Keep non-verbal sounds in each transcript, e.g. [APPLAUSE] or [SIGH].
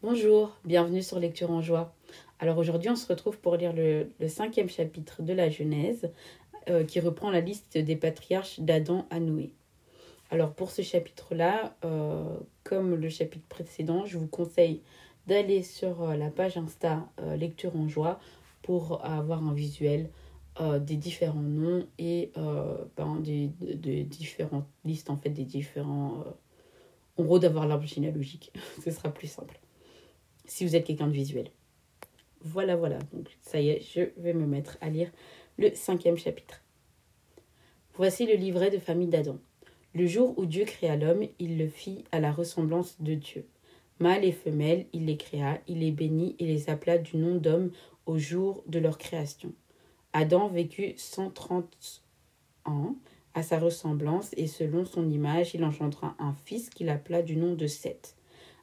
Bonjour, bienvenue sur Lecture en joie. Alors aujourd'hui on se retrouve pour lire le, cinquième chapitre de la Genèse euh, qui reprend la liste des patriarches d'Adam à Noé. Alors pour ce chapitre-là, euh, comme le chapitre précédent, je vous conseille d'aller sur euh, la page Insta Lecture en joie pour avoir un visuel des différents noms et ben, des, différentes listes en fait des différents... en gros d'avoir l'arbre généalogique, [LAUGHS] ce sera plus simple si vous êtes quelqu'un de visuel. Voilà, voilà. Donc, ça y est, je vais me mettre à lire le cinquième chapitre. Voici le livret de famille d'Adam. Le jour où Dieu créa l'homme, il le fit à la ressemblance de Dieu. Mâle et femelle, il les créa, il les bénit et les appela du nom d'homme au jour de leur création. Adam vécut cent trente ans à sa ressemblance et selon son image, il engendra un fils qu'il appela du nom de Seth.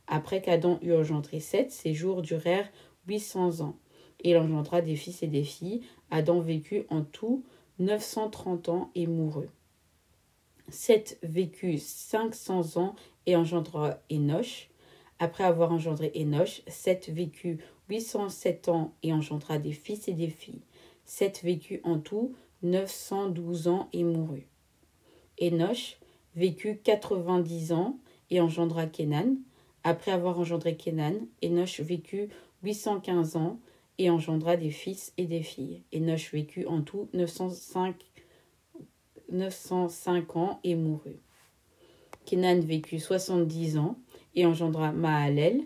Après qu'Adam eut engendré Seth, ses jours durèrent huit cents ans. Et il engendra des fils et des filles. Adam vécut en tout neuf cent trente ans et mourut. Seth vécut cinq cents ans et engendra Enoch. Après avoir engendré Enoch, Seth vécut huit cent sept ans et engendra des fils et des filles. Seth vécut en tout neuf cent douze ans et mourut. Enoch vécut quatre-vingt-dix ans et engendra Kenan. Après avoir engendré Kenan, Enoch vécut 815 ans et engendra des fils et des filles. Enoch vécut en tout 905, 905 ans et mourut. Kenan vécut 70 ans et engendra Mahalel.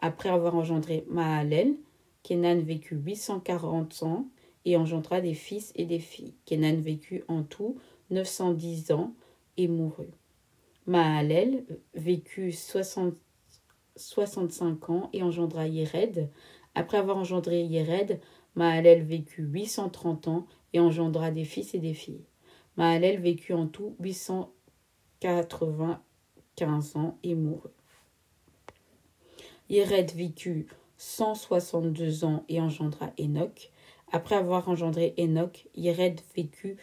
Après avoir engendré Mahalel, Kenan vécut 840 ans et engendra des fils et des filles. Kenan vécut en tout 910 ans et mourut. Mahalel vécut 60 65 ans et engendra Yéred. Après avoir engendré Yéred, Mahalel vécut 830 ans et engendra des fils et des filles. Mahalel vécut en tout 895 ans et mourut. Yéred vécut 162 ans et engendra Enoch. Après avoir engendré Enoch, Yéred vécut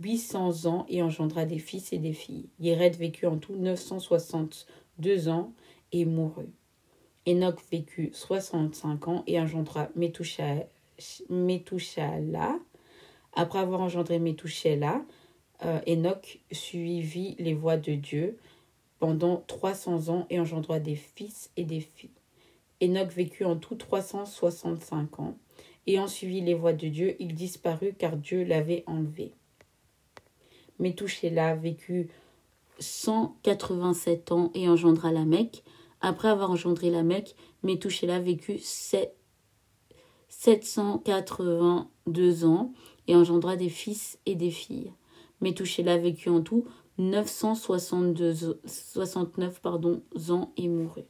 800 ans et engendra des fils et des filles. Yéred vécut en tout 962 ans et mourut. Enoch vécut 65 ans et engendra Metouchala. Après avoir engendré Metouchala, euh, Enoch suivit les voies de Dieu pendant 300 ans et engendra des fils et des filles. Enoch vécut en tout 365 ans. Ayant suivi les voies de Dieu, il disparut car Dieu l'avait enlevé. Metouchala vécut 187 ans et engendra la Mecque. Après avoir engendré la Mecque, Metouchéla vécut 782 ans et engendra des fils et des filles. Metouchéla vécut en tout 969 pardon, ans et mourut.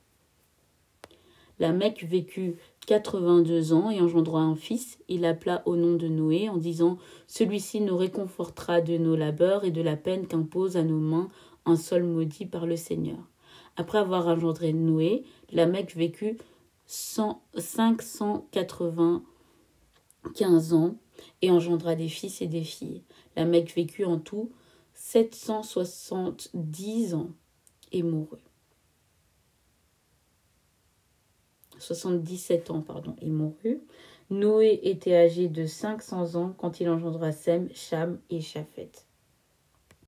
La Mecque vécut 82 ans et engendra un fils. Il l'appela au nom de Noé en disant Celui-ci nous réconfortera de nos labeurs et de la peine qu'impose à nos mains un sol maudit par le Seigneur. Après avoir engendré Noé, la Mecque vécut 595 ans et engendra des fils et des filles. La Mecque vécut en tout 770 ans et mourut. 77 ans, pardon, et mourut. Noé était âgé de 500 ans quand il engendra Sem, Cham et Chafet.